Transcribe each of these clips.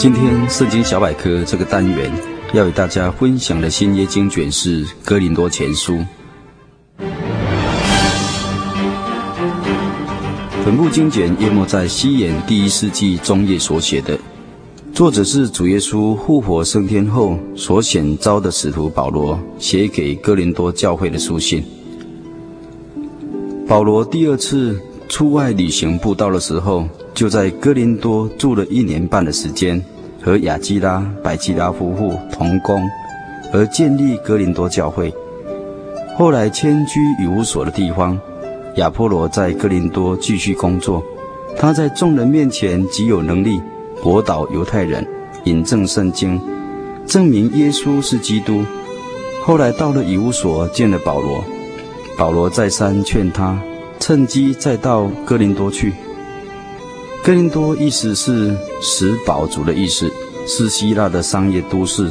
今天《圣经小百科》这个单元要与大家分享的新约经卷是《哥林多前书》。本部经卷约莫在西元第一世纪中叶所写的，作者是主耶稣复活升天后所选召的使徒保罗写给哥林多教会的书信。保罗第二次出外旅行布道的时候，就在哥林多住了一年半的时间，和亚基拉、百基拉夫妇同工，而建立哥林多教会。后来迁居以弗所的地方，亚波罗在哥林多继续工作。他在众人面前极有能力，驳倒犹太人，引证圣经，证明耶稣是基督。后来到了以弗所，见了保罗，保罗再三劝他，趁机再到哥林多去。哥林多意思是使宝足的意思，是希腊的商业都市，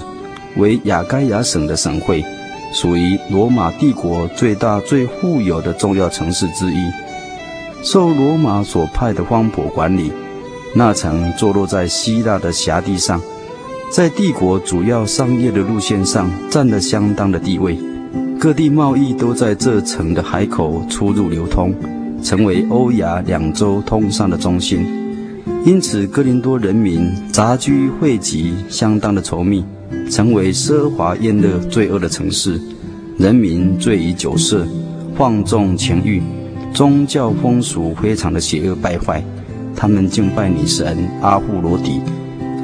为亚该亚省的省会，属于罗马帝国最大最富有的重要城市之一，受罗马所派的方伯管理。那城坐落在希腊的辖地上，在帝国主要商业的路线上占了相当的地位，各地贸易都在这城的海口出入流通，成为欧亚两洲通商的中心。因此，哥林多人民杂居汇集，相当的稠密，成为奢华宴乐、罪恶的城市。人民醉于酒色，放纵情欲，宗教风俗非常的邪恶败坏。他们敬拜女神阿芙罗狄，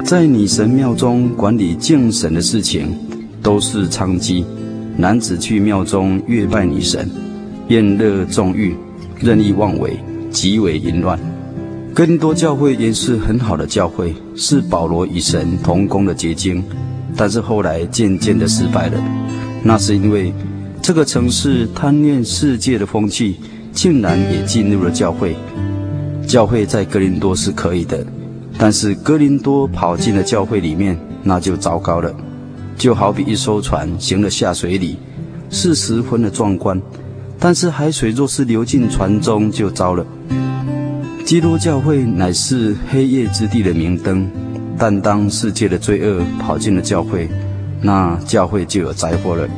在女神庙中管理敬神的事情，都是娼妓。男子去庙中越拜女神，宴乐纵欲，任意妄为，极为淫乱。哥林多教会也是很好的教会，是保罗与神同工的结晶，但是后来渐渐的失败了。那是因为这个城市贪恋世界的风气，竟然也进入了教会。教会在哥林多是可以的，但是哥林多跑进了教会里面，那就糟糕了。就好比一艘船行了下水里，是十分的壮观，但是海水若是流进船中，就糟了。基督教会乃是黑夜之地的明灯，但当世界的罪恶跑进了教会，那教会就有灾祸了。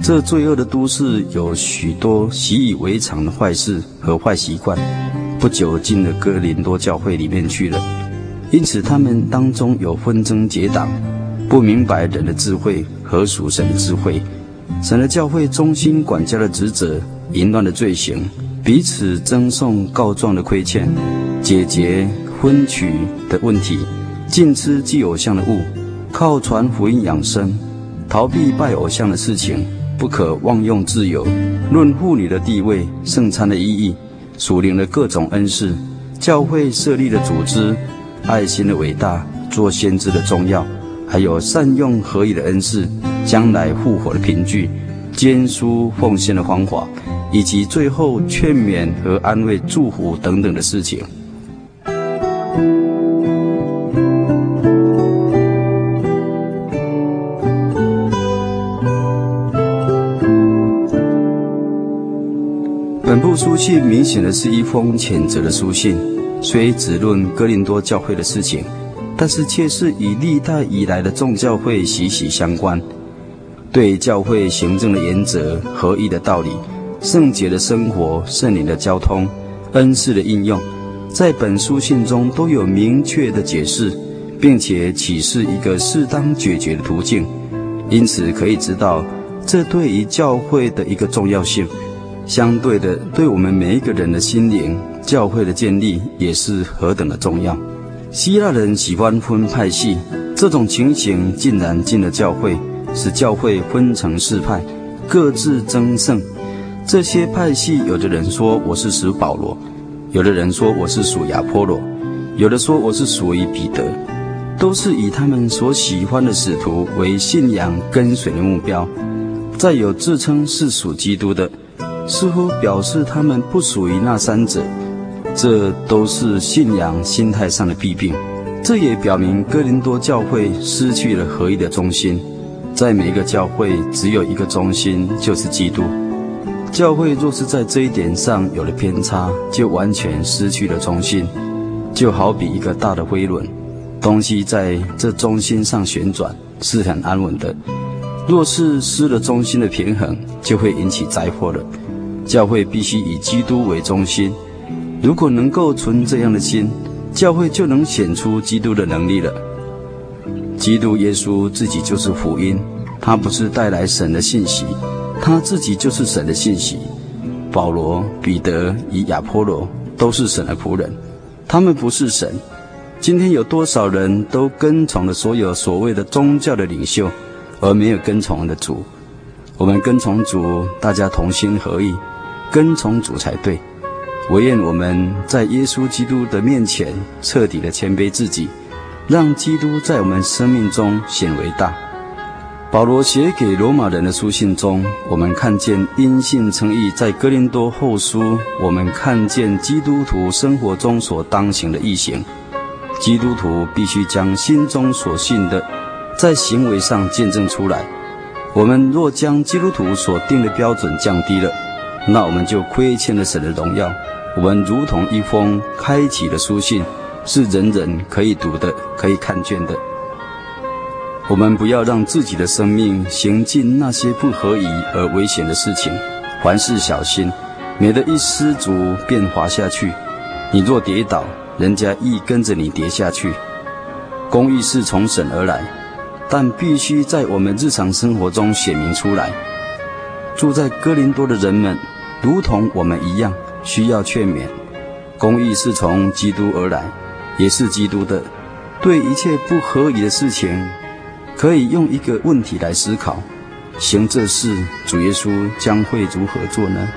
这罪恶的都市有许多习以为常的坏事和坏习惯，不久进了哥林多教会里面去了。因此，他们当中有纷争结党，不明白人的智慧和属神的智慧，神的教会中心管家的职责，淫乱的罪行。彼此争讼告状的亏欠，解决婚娶的问题，禁吃祭偶像的物，靠传福音养生，逃避拜偶像的事情，不可妄用自由。论妇女的地位，圣餐的意义，属灵的各种恩赐，教会设立的组织，爱心的伟大，做先知的重要，还有善用合一的恩赐，将来复活的凭据，坚书奉献的方法。以及最后劝勉和安慰、祝福等等的事情。本部书信明显的是一封谴责的书信，虽只论哥林多教会的事情，但是却是与历代以来的众教会息息相关，对教会行政的原则、合一的道理。圣洁的生活、圣灵的交通、恩赐的应用，在本书信中都有明确的解释，并且启示一个适当解决的途径。因此可以知道，这对于教会的一个重要性。相对的，对我们每一个人的心灵、教会的建立也是何等的重要。希腊人喜欢分派系，这种情形竟然进了教会，使教会分成四派，各自争胜。这些派系，有的人说我是属保罗，有的人说我是属亚波罗，有的说我是属于彼得，都是以他们所喜欢的使徒为信仰跟随的目标。再有自称是属基督的，似乎表示他们不属于那三者，这都是信仰心态上的弊病。这也表明哥林多教会失去了合一的中心。在每一个教会，只有一个中心，就是基督。教会若是在这一点上有了偏差，就完全失去了中心。就好比一个大的飞轮，东西在这中心上旋转是很安稳的。若是失了中心的平衡，就会引起灾祸了。教会必须以基督为中心。如果能够存这样的心，教会就能显出基督的能力了。基督耶稣自己就是福音，他不是带来神的信息。他自己就是神的信息。保罗、彼得与亚波罗都是神的仆人，他们不是神。今天有多少人都跟从了所有所谓的宗教的领袖，而没有跟从的主？我们跟从主，大家同心合意，跟从主才对。我愿我们在耶稣基督的面前彻底的谦卑自己，让基督在我们生命中显为大。保罗写给罗马人的书信中，我们看见因信称义；在哥林多后书，我们看见基督徒生活中所当行的义行。基督徒必须将心中所信的，在行为上见证出来。我们若将基督徒所定的标准降低了，那我们就亏欠了神的荣耀。我们如同一封开启的书信，是人人可以读的，可以看见的。我们不要让自己的生命行进那些不合宜而危险的事情，凡事小心，免得一失足便滑下去。你若跌倒，人家亦跟着你跌下去。公义是从神而来，但必须在我们日常生活中显明出来。住在哥林多的人们，如同我们一样，需要劝勉。公义是从基督而来，也是基督的。对一切不合宜的事情，可以用一个问题来思考：行这事，主耶稣将会如何做呢？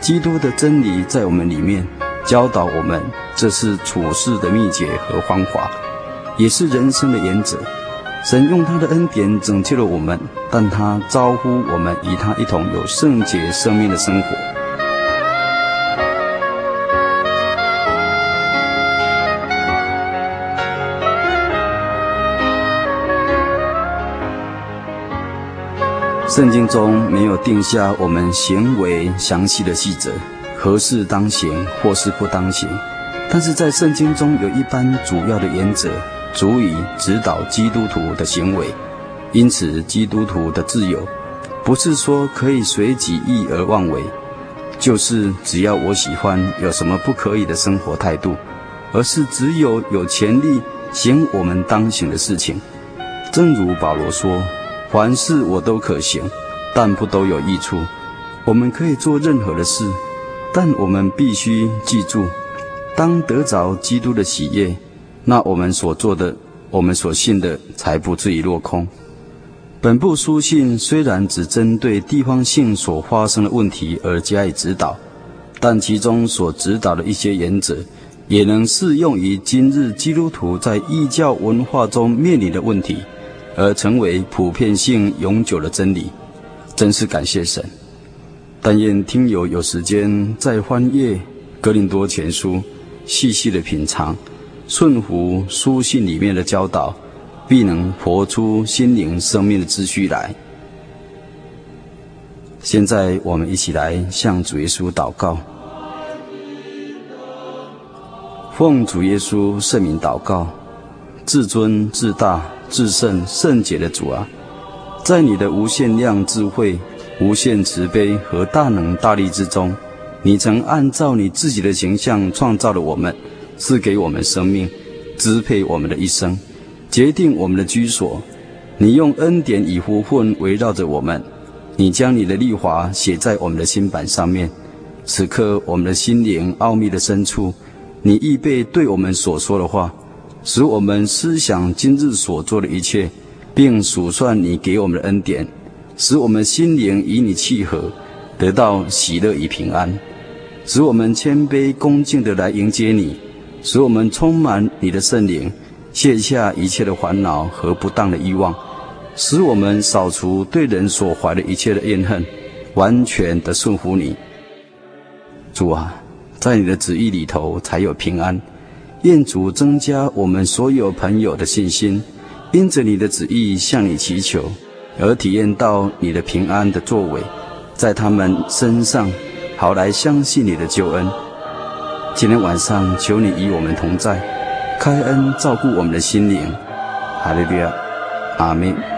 基督的真理在我们里面教导我们，这是处事的秘诀和方法，也是人生的原则。神用他的恩典拯救了我们，但他招呼我们与他一同有圣洁生命的生活。圣经中没有定下我们行为详细的细则，何事当行或是不当行。但是在圣经中有一般主要的原则，足以指导基督徒的行为。因此，基督徒的自由，不是说可以随己意而妄为，就是只要我喜欢有什么不可以的生活态度，而是只有有权利行我们当行的事情。正如保罗说。凡事我都可行，但不都有益处。我们可以做任何的事，但我们必须记住，当得着基督的喜悦，那我们所做的、我们所信的，才不至于落空。本部书信虽然只针对地方性所发生的问题而加以指导，但其中所指导的一些原则，也能适用于今日基督徒在异教文化中面临的问题。而成为普遍性永久的真理，真是感谢神。但愿听友有时间再翻阅《格林多前书》，细细的品尝，顺服书信里面的教导，必能活出心灵生命的秩序来。现在我们一起来向主耶稣祷告，奉主耶稣圣名祷告，至尊至大。至圣圣洁的主啊，在你的无限量智慧、无限慈悲和大能大力之中，你曾按照你自己的形象创造了我们，赐给我们生命，支配我们的一生，决定我们的居所。你用恩典与福分围绕着我们，你将你的律法写在我们的心版上面。此刻，我们的心灵奥秘的深处，你预备对我们所说的话。使我们思想今日所做的一切，并数算你给我们的恩典，使我们心灵与你契合，得到喜乐与平安；使我们谦卑恭敬地来迎接你，使我们充满你的圣灵，卸下一切的烦恼和不当的欲望，使我们扫除对人所怀的一切的怨恨，完全的顺服你。主啊，在你的旨意里头才有平安。愿主增加我们所有朋友的信心，因着你的旨意向你祈求，而体验到你的平安的作为，在他们身上，好来相信你的救恩。今天晚上，求你与我们同在，开恩照顾我们的心灵。哈利路亚，阿门。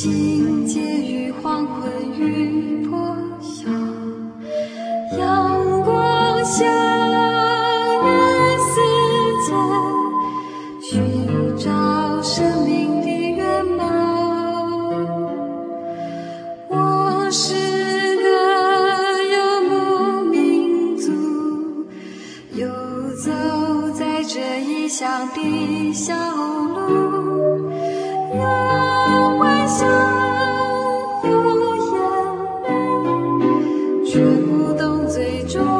心。不懂最终。